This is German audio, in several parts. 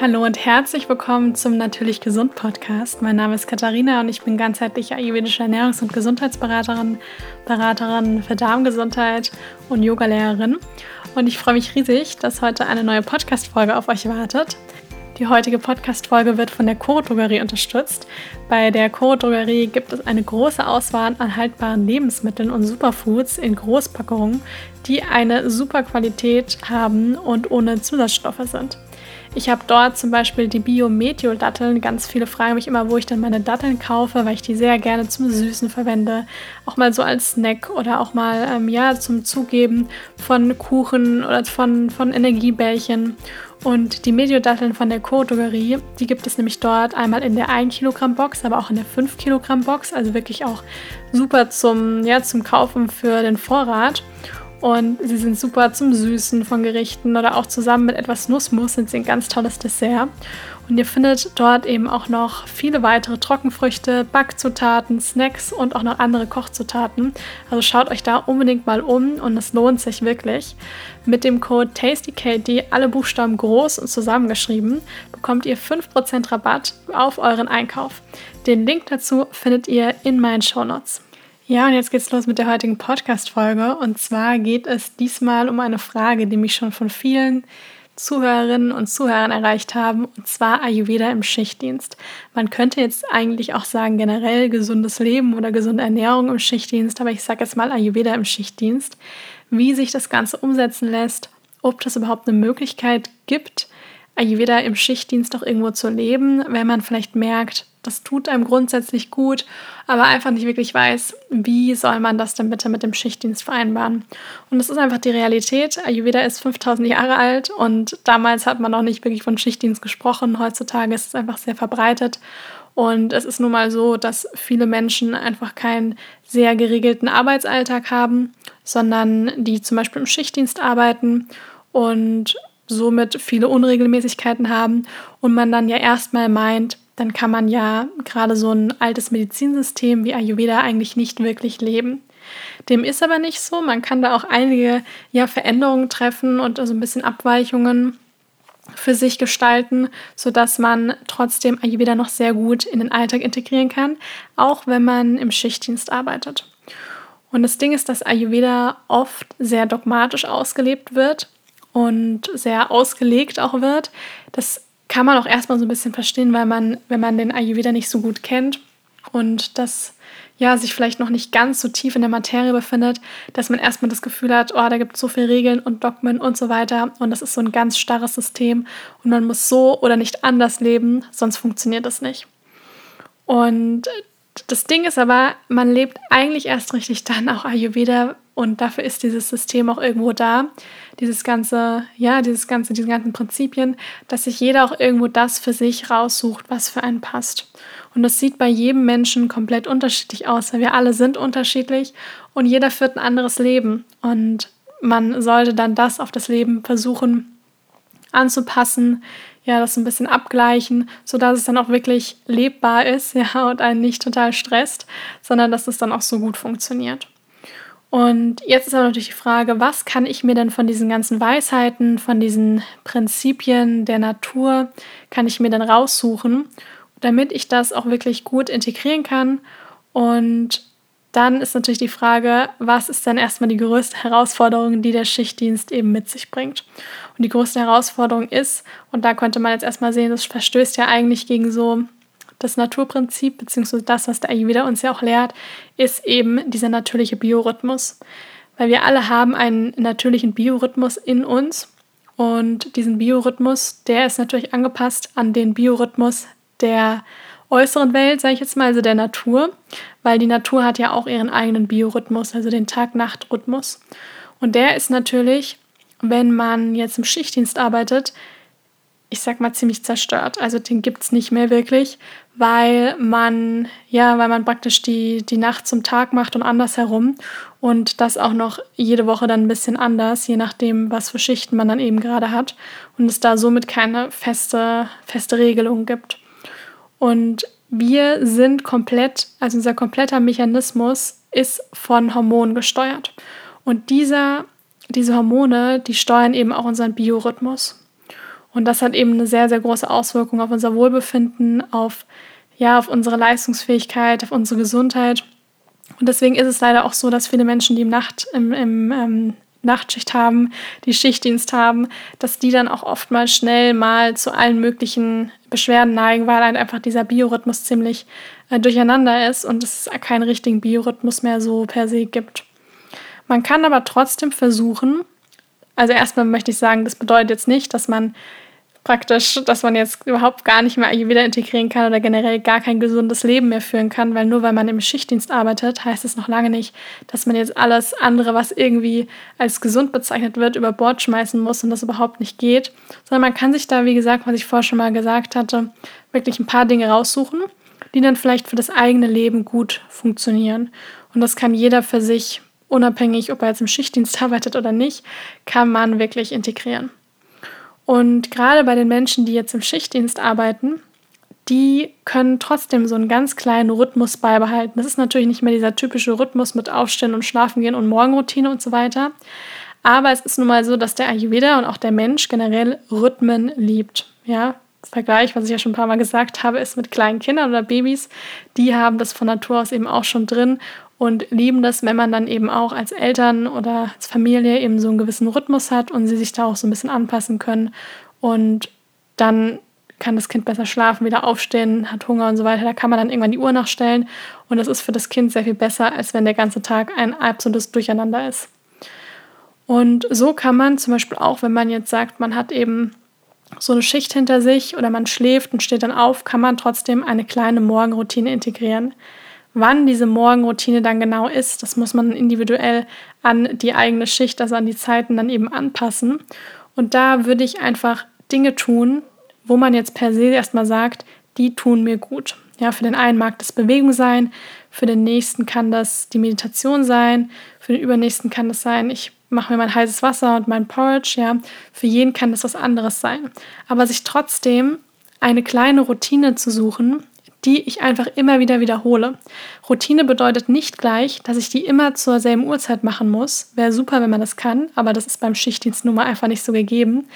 Hallo und herzlich willkommen zum Natürlich Gesund Podcast. Mein Name ist Katharina und ich bin ganzheitliche ayurvedische Ernährungs- und Gesundheitsberaterin, Beraterin für Darmgesundheit und Yogalehrerin. Und ich freue mich riesig, dass heute eine neue Podcast-Folge auf euch wartet. Die heutige Podcast-Folge wird von der Choro Drogerie unterstützt. Bei der Choro Drogerie gibt es eine große Auswahl an haltbaren Lebensmitteln und Superfoods in Großpackungen, die eine super Qualität haben und ohne Zusatzstoffe sind. Ich habe dort zum Beispiel die Bio-Meteo-Datteln. Ganz viele fragen mich immer, wo ich dann meine Datteln kaufe, weil ich die sehr gerne zum Süßen verwende. Auch mal so als Snack oder auch mal ähm, ja, zum Zugeben von Kuchen oder von, von Energiebällchen. Und die Meteo-Datteln von der Co-Drogerie, die gibt es nämlich dort einmal in der 1 Kilogramm Box, aber auch in der 5 Kilogramm Box. Also wirklich auch super zum, ja, zum Kaufen für den Vorrat. Und sie sind super zum Süßen von Gerichten oder auch zusammen mit etwas Nussmus sind sie ein ganz tolles Dessert. Und ihr findet dort eben auch noch viele weitere Trockenfrüchte, Backzutaten, Snacks und auch noch andere Kochzutaten. Also schaut euch da unbedingt mal um und es lohnt sich wirklich. Mit dem Code TastyKD, alle Buchstaben groß und zusammengeschrieben, bekommt ihr 5% Rabatt auf euren Einkauf. Den Link dazu findet ihr in meinen Shownotes. Ja, und jetzt geht's los mit der heutigen Podcast-Folge. Und zwar geht es diesmal um eine Frage, die mich schon von vielen Zuhörerinnen und Zuhörern erreicht haben, und zwar Ayurveda im Schichtdienst. Man könnte jetzt eigentlich auch sagen, generell gesundes Leben oder gesunde Ernährung im Schichtdienst, aber ich sage jetzt mal Ayurveda im Schichtdienst, wie sich das Ganze umsetzen lässt, ob das überhaupt eine Möglichkeit gibt, Ayurveda im Schichtdienst auch irgendwo zu leben, wenn man vielleicht merkt, das tut einem grundsätzlich gut, aber einfach nicht wirklich weiß, wie soll man das denn bitte mit dem Schichtdienst vereinbaren. Und das ist einfach die Realität. Ayurveda ist 5000 Jahre alt und damals hat man noch nicht wirklich von Schichtdienst gesprochen. Heutzutage ist es einfach sehr verbreitet. Und es ist nun mal so, dass viele Menschen einfach keinen sehr geregelten Arbeitsalltag haben, sondern die zum Beispiel im Schichtdienst arbeiten und somit viele Unregelmäßigkeiten haben und man dann ja erstmal meint, dann kann man ja gerade so ein altes Medizinsystem wie Ayurveda eigentlich nicht wirklich leben. Dem ist aber nicht so. Man kann da auch einige ja, Veränderungen treffen und also ein bisschen Abweichungen für sich gestalten, sodass man trotzdem Ayurveda noch sehr gut in den Alltag integrieren kann, auch wenn man im Schichtdienst arbeitet. Und das Ding ist, dass Ayurveda oft sehr dogmatisch ausgelebt wird und sehr ausgelegt auch wird. Das kann man auch erstmal so ein bisschen verstehen, weil man, wenn man den Ayurveda nicht so gut kennt und das ja, sich vielleicht noch nicht ganz so tief in der Materie befindet, dass man erstmal das Gefühl hat, oh, da gibt es so viele Regeln und Dogmen und so weiter und das ist so ein ganz starres System und man muss so oder nicht anders leben, sonst funktioniert das nicht. Und das Ding ist aber, man lebt eigentlich erst richtig dann auch Ayurveda und dafür ist dieses System auch irgendwo da, dieses ganze, ja, dieses ganze, diese ganzen Prinzipien, dass sich jeder auch irgendwo das für sich raussucht, was für einen passt. Und das sieht bei jedem Menschen komplett unterschiedlich aus, weil wir alle sind unterschiedlich und jeder führt ein anderes Leben. Und man sollte dann das auf das Leben versuchen anzupassen, ja, das ein bisschen abgleichen, sodass es dann auch wirklich lebbar ist, ja, und einen nicht total stresst, sondern dass es dann auch so gut funktioniert. Und jetzt ist aber natürlich die Frage, was kann ich mir denn von diesen ganzen Weisheiten, von diesen Prinzipien der Natur, kann ich mir denn raussuchen, damit ich das auch wirklich gut integrieren kann. Und dann ist natürlich die Frage, was ist dann erstmal die größte Herausforderung, die der Schichtdienst eben mit sich bringt. Und die größte Herausforderung ist, und da könnte man jetzt erstmal sehen, das verstößt ja eigentlich gegen so das Naturprinzip, beziehungsweise das, was der Ayurveda uns ja auch lehrt, ist eben dieser natürliche Biorhythmus. Weil wir alle haben einen natürlichen Biorhythmus in uns und diesen Biorhythmus, der ist natürlich angepasst an den Biorhythmus der äußeren Welt, sage ich jetzt mal, also der Natur, weil die Natur hat ja auch ihren eigenen Biorhythmus, also den Tag-Nacht-Rhythmus. Und der ist natürlich, wenn man jetzt im Schichtdienst arbeitet, ich sag mal, ziemlich zerstört. Also den gibt es nicht mehr wirklich, weil man, ja, weil man praktisch die, die Nacht zum Tag macht und andersherum. Und das auch noch jede Woche dann ein bisschen anders, je nachdem, was für Schichten man dann eben gerade hat. Und es da somit keine feste, feste Regelung gibt. Und wir sind komplett, also unser kompletter Mechanismus ist von Hormonen gesteuert. Und dieser, diese Hormone, die steuern eben auch unseren Biorhythmus. Und das hat eben eine sehr, sehr große Auswirkung auf unser Wohlbefinden, auf, ja, auf unsere Leistungsfähigkeit, auf unsere Gesundheit. Und deswegen ist es leider auch so, dass viele Menschen, die im, Nacht, im, im ähm, Nachtschicht haben, die Schichtdienst haben, dass die dann auch oftmals schnell mal zu allen möglichen Beschwerden neigen, weil halt einfach dieser Biorhythmus ziemlich äh, durcheinander ist und es keinen richtigen Biorhythmus mehr so per se gibt. Man kann aber trotzdem versuchen, also erstmal möchte ich sagen, das bedeutet jetzt nicht, dass man praktisch, dass man jetzt überhaupt gar nicht mehr Ayurveda integrieren kann oder generell gar kein gesundes Leben mehr führen kann, weil nur weil man im Schichtdienst arbeitet, heißt es noch lange nicht, dass man jetzt alles andere, was irgendwie als gesund bezeichnet wird, über Bord schmeißen muss und das überhaupt nicht geht, sondern man kann sich da, wie gesagt, was ich vorher schon mal gesagt hatte, wirklich ein paar Dinge raussuchen, die dann vielleicht für das eigene Leben gut funktionieren. Und das kann jeder für sich, unabhängig, ob er jetzt im Schichtdienst arbeitet oder nicht, kann man wirklich integrieren. Und gerade bei den Menschen, die jetzt im Schichtdienst arbeiten, die können trotzdem so einen ganz kleinen Rhythmus beibehalten. Das ist natürlich nicht mehr dieser typische Rhythmus mit Aufstehen und Schlafen gehen und Morgenroutine und so weiter. Aber es ist nun mal so, dass der Ayurveda und auch der Mensch generell Rhythmen liebt. Ja, Vergleich, was ich ja schon ein paar Mal gesagt habe, ist mit kleinen Kindern oder Babys. Die haben das von Natur aus eben auch schon drin und lieben das, wenn man dann eben auch als Eltern oder als Familie eben so einen gewissen Rhythmus hat und sie sich da auch so ein bisschen anpassen können. Und dann kann das Kind besser schlafen, wieder aufstehen, hat Hunger und so weiter. Da kann man dann irgendwann die Uhr nachstellen und das ist für das Kind sehr viel besser, als wenn der ganze Tag ein absolutes Durcheinander ist. Und so kann man zum Beispiel auch, wenn man jetzt sagt, man hat eben so eine Schicht hinter sich oder man schläft und steht dann auf, kann man trotzdem eine kleine Morgenroutine integrieren. Wann diese Morgenroutine dann genau ist, das muss man individuell an die eigene Schicht, also an die Zeiten dann eben anpassen. Und da würde ich einfach Dinge tun, wo man jetzt per se erstmal sagt, die tun mir gut. Ja, für den einen mag das Bewegung sein, für den nächsten kann das die Meditation sein, für den übernächsten kann das sein, ich mache mir mein heißes Wasser und mein Porridge, ja. Für jeden kann das was anderes sein. Aber sich trotzdem eine kleine Routine zu suchen, die ich einfach immer wieder wiederhole. Routine bedeutet nicht gleich, dass ich die immer zur selben Uhrzeit machen muss. Wäre super, wenn man das kann, aber das ist beim Schichtdienst nun mal einfach nicht so gegeben.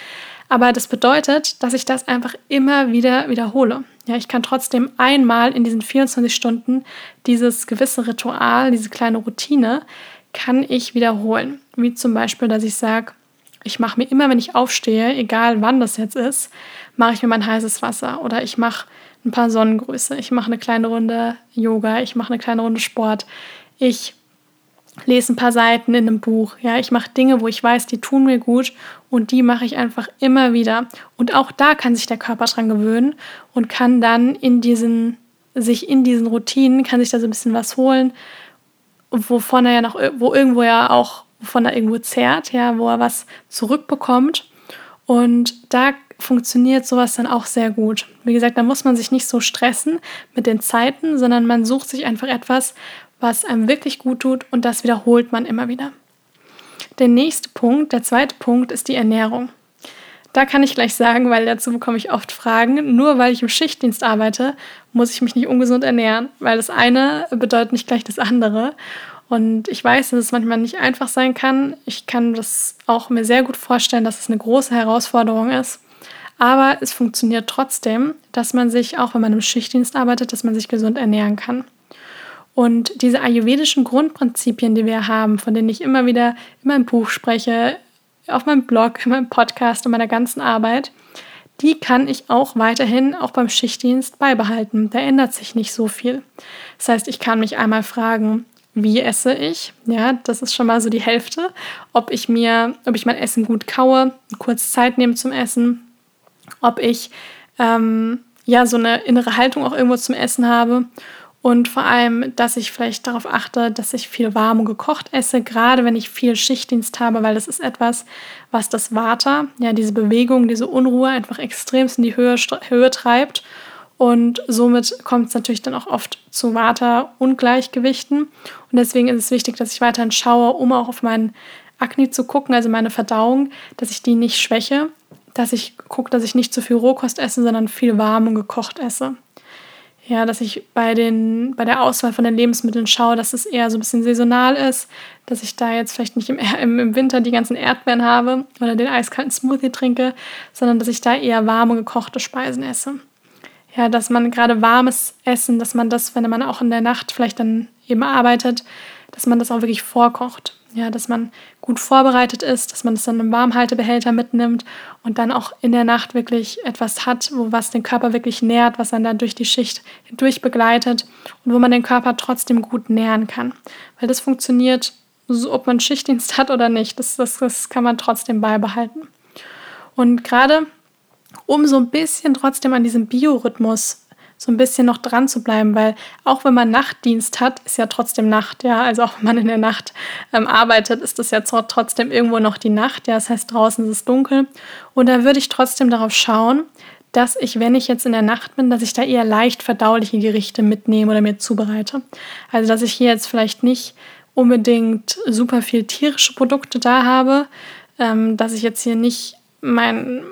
Aber das bedeutet, dass ich das einfach immer wieder wiederhole. Ja, ich kann trotzdem einmal in diesen 24 Stunden dieses gewisse Ritual, diese kleine Routine, kann ich wiederholen. Wie zum Beispiel, dass ich sage, ich mache mir immer, wenn ich aufstehe, egal wann das jetzt ist, mache ich mir mein heißes Wasser oder ich mache ein paar Sonnengrüße. Ich mache eine kleine Runde Yoga, ich mache eine kleine Runde Sport. Ich lese ein paar Seiten in einem Buch. Ja, ich mache Dinge, wo ich weiß, die tun mir gut und die mache ich einfach immer wieder. Und auch da kann sich der Körper dran gewöhnen und kann dann in diesen sich in diesen Routinen kann sich da so ein bisschen was holen, wovon er ja noch wo irgendwo ja auch wovon er irgendwo zehrt, ja, wo er was zurückbekommt. Und da funktioniert sowas dann auch sehr gut. Wie gesagt, da muss man sich nicht so stressen mit den Zeiten, sondern man sucht sich einfach etwas, was einem wirklich gut tut und das wiederholt man immer wieder. Der nächste Punkt, der zweite Punkt ist die Ernährung. Da kann ich gleich sagen, weil dazu bekomme ich oft Fragen. Nur weil ich im Schichtdienst arbeite, muss ich mich nicht ungesund ernähren, weil das eine bedeutet nicht gleich das andere. Und ich weiß, dass es manchmal nicht einfach sein kann. Ich kann das auch mir sehr gut vorstellen, dass es eine große Herausforderung ist. Aber es funktioniert trotzdem, dass man sich, auch wenn man im Schichtdienst arbeitet, dass man sich gesund ernähren kann. Und diese ayurvedischen Grundprinzipien, die wir haben, von denen ich immer wieder in meinem Buch spreche, auf meinem Blog, in meinem Podcast und meiner ganzen Arbeit, die kann ich auch weiterhin auch beim Schichtdienst beibehalten. Da ändert sich nicht so viel. Das heißt, ich kann mich einmal fragen, wie esse ich? Ja, das ist schon mal so die Hälfte. Ob ich mir, ob ich mein Essen gut kaue, kurz Zeit nehme zum Essen, ob ich ähm, ja so eine innere Haltung auch irgendwo zum Essen habe. Und vor allem, dass ich vielleicht darauf achte, dass ich viel warm und gekocht esse, gerade wenn ich viel Schichtdienst habe, weil das ist etwas, was das Vata, ja diese Bewegung, diese Unruhe einfach extremst in die Höhe, Höhe treibt. Und somit kommt es natürlich dann auch oft zu Vata-Ungleichgewichten. Und deswegen ist es wichtig, dass ich weiterhin schaue, um auch auf meinen Akne zu gucken, also meine Verdauung, dass ich die nicht schwäche dass ich gucke, dass ich nicht zu viel Rohkost esse, sondern viel warm und gekocht esse. Ja, dass ich bei, den, bei der Auswahl von den Lebensmitteln schaue, dass es eher so ein bisschen saisonal ist, dass ich da jetzt vielleicht nicht im, im, Winter die ganzen Erdbeeren habe oder den eiskalten Smoothie trinke, sondern dass ich da eher warme, gekochte Speisen esse. Ja, dass man gerade warmes Essen, dass man das, wenn man auch in der Nacht vielleicht dann eben arbeitet, dass man das auch wirklich vorkocht. Ja, dass man gut vorbereitet ist, dass man das dann im Warmhaltebehälter mitnimmt und dann auch in der Nacht wirklich etwas hat, wo was den Körper wirklich nährt, was dann da durch die Schicht hindurch begleitet und wo man den Körper trotzdem gut nähren kann. Weil das funktioniert, so, ob man Schichtdienst hat oder nicht. Das, das, das kann man trotzdem beibehalten. Und gerade um so ein bisschen trotzdem an diesem Biorhythmus so ein bisschen noch dran zu bleiben, weil auch wenn man Nachtdienst hat, ist ja trotzdem Nacht, ja. Also auch wenn man in der Nacht ähm, arbeitet, ist das ja trotzdem irgendwo noch die Nacht, ja. Das heißt, draußen ist es dunkel. Und da würde ich trotzdem darauf schauen, dass ich, wenn ich jetzt in der Nacht bin, dass ich da eher leicht verdauliche Gerichte mitnehme oder mir zubereite. Also dass ich hier jetzt vielleicht nicht unbedingt super viel tierische Produkte da habe, ähm, dass ich jetzt hier nicht mein,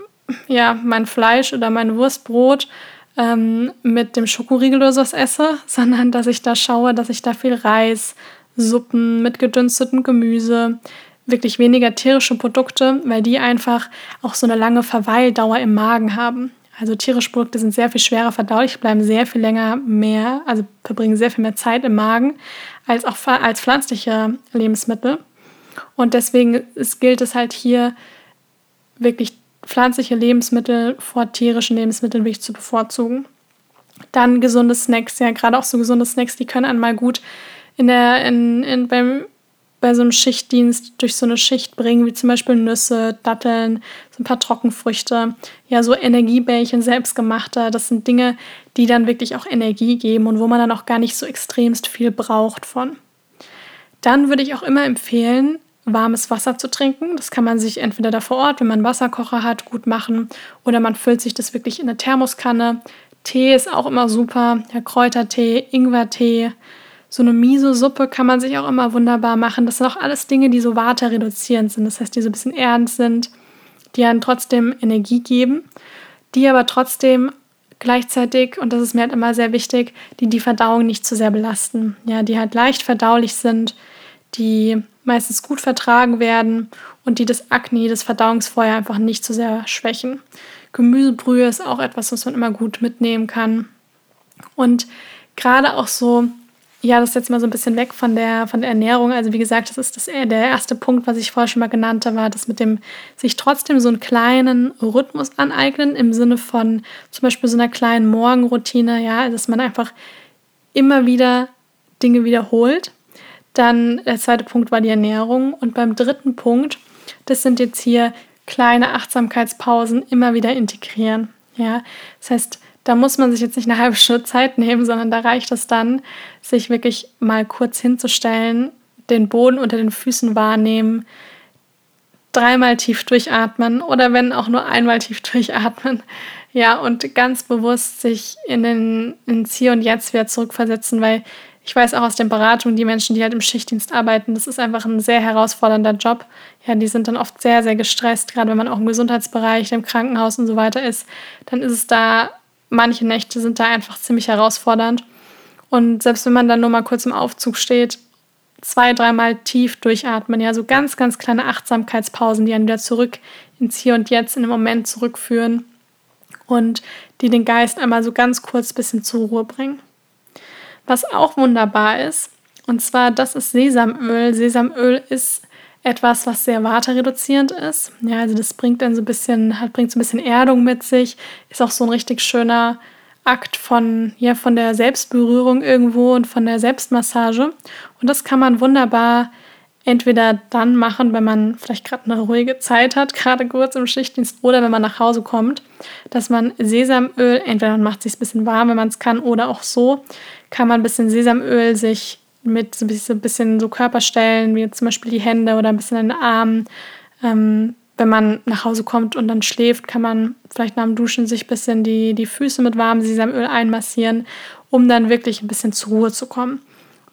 ja, mein Fleisch oder mein Wurstbrot ähm, mit dem Schokoriegel oder sowas esse, sondern dass ich da schaue, dass ich da viel Reis, Suppen mit gedünstetem Gemüse, wirklich weniger tierische Produkte, weil die einfach auch so eine lange Verweildauer im Magen haben. Also tierische Produkte sind sehr viel schwerer verdaulich, bleiben sehr viel länger mehr, also verbringen sehr viel mehr Zeit im Magen als auch als pflanzliche Lebensmittel. Und deswegen ist, gilt es halt hier wirklich pflanzliche Lebensmittel vor tierischen Lebensmitteln wirklich zu bevorzugen. Dann gesunde Snacks, ja, gerade auch so gesunde Snacks, die können einmal gut in der, in, in, beim, bei so einem Schichtdienst durch so eine Schicht bringen, wie zum Beispiel Nüsse, Datteln, so ein paar Trockenfrüchte, ja, so Energiebällchen, selbstgemachte. Das sind Dinge, die dann wirklich auch Energie geben und wo man dann auch gar nicht so extremst viel braucht von. Dann würde ich auch immer empfehlen, warmes Wasser zu trinken. Das kann man sich entweder da vor Ort, wenn man einen Wasserkocher hat, gut machen oder man füllt sich das wirklich in eine Thermoskanne. Tee ist auch immer super, ja, Kräutertee, Ingwertee. So eine Miso-Suppe kann man sich auch immer wunderbar machen. Das sind auch alles Dinge, die so waterreduzierend sind. Das heißt, die so ein bisschen erdend sind, die einen trotzdem Energie geben, die aber trotzdem gleichzeitig, und das ist mir halt immer sehr wichtig, die die Verdauung nicht zu sehr belasten. Ja, die halt leicht verdaulich sind, die meistens gut vertragen werden und die das Akne, das Verdauungsfeuer einfach nicht zu sehr schwächen. Gemüsebrühe ist auch etwas, was man immer gut mitnehmen kann. Und gerade auch so, ja, das ist jetzt mal so ein bisschen weg von der, von der Ernährung. Also wie gesagt, das ist das, der erste Punkt, was ich vorher schon mal genannt habe, war das mit dem sich trotzdem so einen kleinen Rhythmus aneignen, im Sinne von zum Beispiel so einer kleinen Morgenroutine, ja, dass man einfach immer wieder Dinge wiederholt dann der zweite Punkt war die Ernährung. Und beim dritten Punkt, das sind jetzt hier kleine Achtsamkeitspausen immer wieder integrieren. Ja, das heißt, da muss man sich jetzt nicht eine halbe Stunde Zeit nehmen, sondern da reicht es dann, sich wirklich mal kurz hinzustellen, den Boden unter den Füßen wahrnehmen, dreimal tief durchatmen oder wenn auch nur einmal tief durchatmen. Ja, und ganz bewusst sich in den ins Hier und Jetzt wieder zurückversetzen, weil ich weiß auch aus den Beratungen, die Menschen, die halt im Schichtdienst arbeiten, das ist einfach ein sehr herausfordernder Job. Ja, die sind dann oft sehr, sehr gestresst, gerade wenn man auch im Gesundheitsbereich, im Krankenhaus und so weiter ist, dann ist es da, manche Nächte sind da einfach ziemlich herausfordernd. Und selbst wenn man dann nur mal kurz im Aufzug steht, zwei, dreimal tief durchatmen, ja, so ganz, ganz kleine Achtsamkeitspausen, die einen wieder zurück ins Hier und Jetzt in den Moment zurückführen und die den Geist einmal so ganz kurz ein bisschen zur Ruhe bringen. Was auch wunderbar ist, und zwar das ist Sesamöl. Sesamöl ist etwas, was sehr waterreduzierend ist. Ja, also das bringt dann so ein bisschen, hat, bringt so ein bisschen Erdung mit sich, ist auch so ein richtig schöner Akt von, ja, von der Selbstberührung irgendwo und von der Selbstmassage. Und das kann man wunderbar entweder dann machen, wenn man vielleicht gerade eine ruhige Zeit hat, gerade kurz im Schichtdienst, oder wenn man nach Hause kommt, dass man Sesamöl, entweder man macht sich ein bisschen warm, wenn man es kann, oder auch so, kann man ein bisschen Sesamöl sich mit so ein bisschen so Körperstellen, wie zum Beispiel die Hände oder ein bisschen in den Armen. Ähm, wenn man nach Hause kommt und dann schläft, kann man vielleicht nach dem Duschen sich ein bisschen die, die Füße mit warmem Sesamöl einmassieren, um dann wirklich ein bisschen zur Ruhe zu kommen.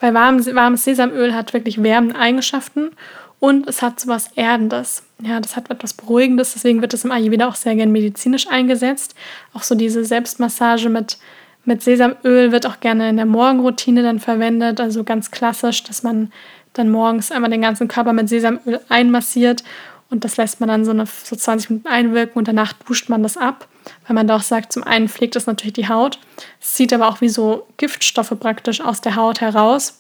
Weil warm, warmes Sesamöl hat wirklich wärmende Eigenschaften und es hat so was Erdendes. Ja, das hat etwas Beruhigendes, deswegen wird es im Ayurveda auch sehr gern medizinisch eingesetzt. Auch so diese Selbstmassage mit Mit Sesamöl wird auch gerne in der Morgenroutine dann verwendet, also ganz klassisch, dass man dann morgens einmal den ganzen Körper mit Sesamöl einmassiert und das lässt man dann so, eine, so 20 Minuten einwirken und danach duscht man das ab, weil man doch sagt, zum einen pflegt das natürlich die Haut, es zieht aber auch wie so Giftstoffe praktisch aus der Haut heraus,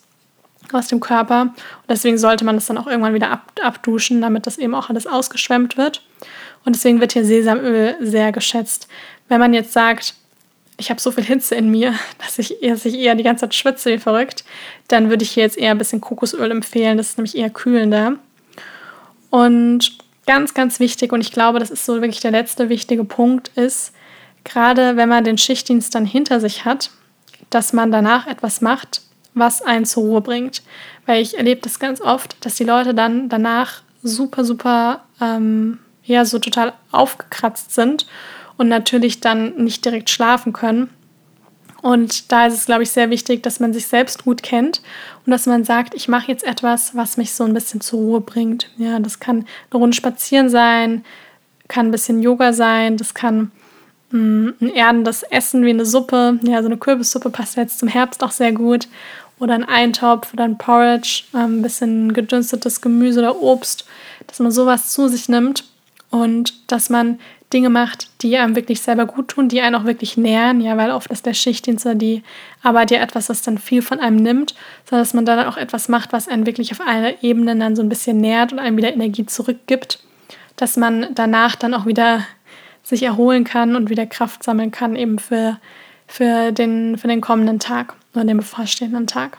aus dem Körper und deswegen sollte man das dann auch irgendwann wieder ab, abduschen, damit das eben auch alles ausgeschwemmt wird und deswegen wird hier Sesamöl sehr geschätzt. Wenn man jetzt sagt, ich habe so viel Hitze in mir, dass ich, dass ich eher die ganze Zeit schwitze wie verrückt, dann würde ich hier jetzt eher ein bisschen Kokosöl empfehlen. Das ist nämlich eher kühlender. Und ganz, ganz wichtig, und ich glaube, das ist so wirklich der letzte wichtige Punkt, ist, gerade wenn man den Schichtdienst dann hinter sich hat, dass man danach etwas macht, was einen zur Ruhe bringt. Weil ich erlebe das ganz oft, dass die Leute dann danach super, super, ähm, ja, so total aufgekratzt sind und natürlich dann nicht direkt schlafen können. Und da ist es, glaube ich, sehr wichtig, dass man sich selbst gut kennt und dass man sagt, ich mache jetzt etwas, was mich so ein bisschen zur Ruhe bringt. Ja, das kann eine Runde spazieren sein, kann ein bisschen Yoga sein, das kann mh, mm, ein erdendes Essen wie eine Suppe. Ja, so eine Kürbissuppe passt jetzt zum Herbst auch sehr gut. Oder ein Eintopf oder ein Porridge, äh, ein bisschen gedünstetes Gemüse oder Obst, dass man sowas zu sich nimmt und dass man Dinge macht, die einem wirklich selber gut tun, die einen auch wirklich nähren, ja, weil oft ist der Schichtdienst oder die Arbeit ja etwas, was dann viel von einem nimmt, sondern dass man dann auch etwas macht, was einen wirklich auf einer Ebene dann so ein bisschen nährt und einem wieder Energie zurückgibt, dass man danach dann auch wieder sich erholen kann und wieder Kraft sammeln kann, eben für, für, den, für den kommenden Tag oder den bevorstehenden Tag.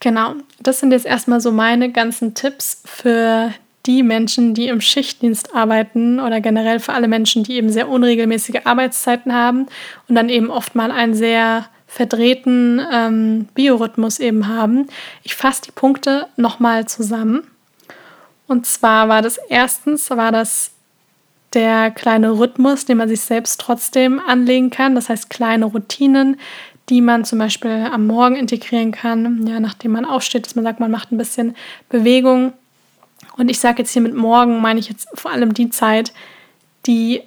Genau, das sind jetzt erstmal so meine ganzen Tipps für die Menschen, die im Schichtdienst arbeiten oder generell für alle Menschen, die eben sehr unregelmäßige Arbeitszeiten haben und dann eben oft mal einen sehr verdrehten ähm, Biorhythmus eben haben. Ich fasse die Punkte nochmal zusammen. Und zwar war das erstens, war das der kleine Rhythmus, den man sich selbst trotzdem anlegen kann. Das heißt kleine Routinen, die man zum Beispiel am Morgen integrieren kann, ja, nachdem man aufsteht, dass man sagt, man macht ein bisschen Bewegung und ich sage jetzt hier mit morgen, meine ich jetzt vor allem die Zeit, die,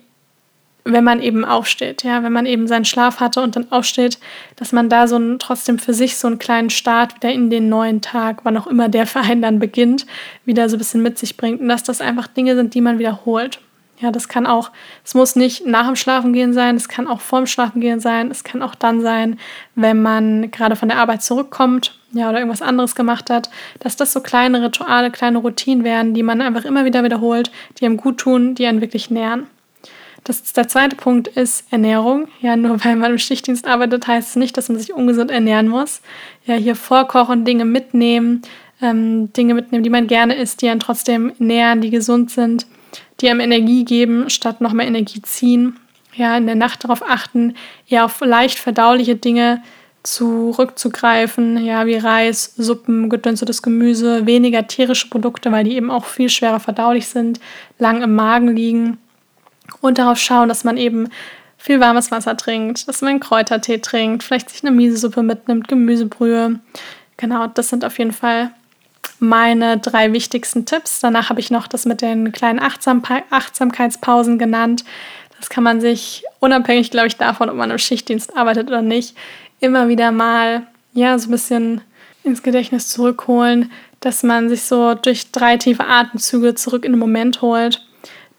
wenn man eben aufsteht, ja, wenn man eben seinen Schlaf hatte und dann aufsteht, dass man da so ein, trotzdem für sich so einen kleinen Start wieder in den neuen Tag, wann auch immer der Verein dann beginnt, wieder so ein bisschen mit sich bringt. Und dass das einfach Dinge sind, die man wiederholt. Ja, das kann auch, es muss nicht nach dem Schlafengehen sein, es kann auch vorm Schlafengehen sein, es kann auch dann sein, wenn man gerade von der Arbeit zurückkommt, ja, oder irgendwas anderes gemacht hat, dass das so kleine Rituale, kleine Routinen werden, die man einfach immer wieder wiederholt, die einem gut tun, die einen wirklich nähren. Das, der zweite Punkt ist Ernährung. Ja, nur weil man im Schichtdienst arbeitet, heißt es nicht, dass man sich ungesund ernähren muss. Ja, hier vorkochen, Dinge mitnehmen, ähm, Dinge mitnehmen, die man gerne isst, die einen trotzdem nähren, die gesund sind die einem Energie geben, statt noch mehr Energie ziehen. Ja, in der Nacht darauf achten, eher auf leicht verdauliche Dinge zurückzugreifen, ja, wie Reis, Suppen, gedünstetes Gemüse, weniger tierische Produkte, weil die eben auch viel schwerer verdaulich sind, lang im Magen liegen. Und darauf schauen, dass man eben viel warmes Wasser trinkt, dass man Kräutertee trinkt, vielleicht sich eine Misesuppe mitnimmt, Gemüsebrühe. Genau, das sind auf jeden Fall meine drei wichtigsten Tipps. Danach habe ich noch das mit den kleinen Achtsam Achtsamkeitspausen genannt. Das kann man sich unabhängig, glaube ich, davon, ob man im Schichtdienst arbeitet oder nicht, immer wieder mal ja so ein bisschen ins Gedächtnis zurückholen, dass man sich so durch drei tiefe Atemzüge zurück in den Moment holt.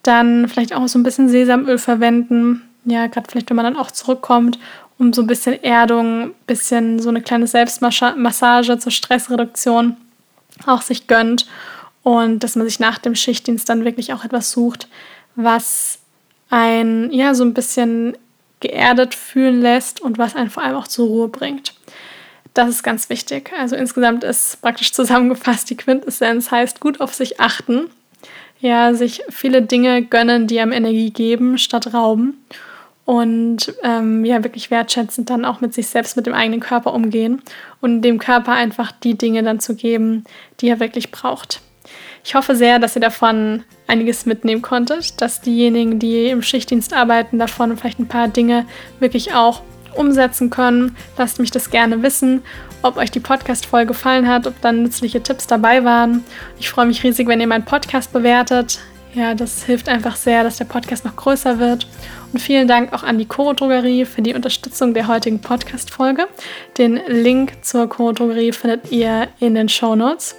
Dann vielleicht auch so ein bisschen Sesamöl verwenden. Ja, gerade vielleicht, wenn man dann auch zurückkommt, um so ein bisschen Erdung, bisschen so eine kleine Selbstmassage zur Stressreduktion auch sich gönnt und dass man sich nach dem Schichtdienst dann wirklich auch etwas sucht, was ein ja so ein bisschen geerdet fühlen lässt und was einen vor allem auch zur Ruhe bringt. Das ist ganz wichtig. Also insgesamt ist praktisch zusammengefasst die Quintessenz heißt gut auf sich achten. Ja, sich viele Dinge gönnen, die einem Energie geben, statt rauben und ähm, ja, wirklich wertschätzend dann auch mit sich selbst, mit dem eigenen Körper umgehen und dem Körper einfach die Dinge dann zu geben, die er wirklich braucht. Ich hoffe sehr, dass ihr davon einiges mitnehmen konntet, dass diejenigen, die im Schichtdienst arbeiten, davon vielleicht ein paar Dinge wirklich auch umsetzen können. Lasst mich das gerne wissen, ob euch die Podcast-Folge gefallen hat, ob dann nützliche Tipps dabei waren. Ich freue mich riesig, wenn ihr meinen Podcast bewertet Ja, das hilft einfach sehr, dass der Podcast noch größer wird. Und vielen Dank auch an die Coro Drogerie für die Unterstützung der heutigen Podcast-Folge. Den Link zur Coro Drogerie findet ihr in den Show Notes.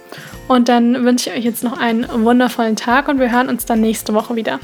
Und dann wünsche ich euch jetzt noch einen wundervollen Tag und wir hören uns dann nächste Woche wieder.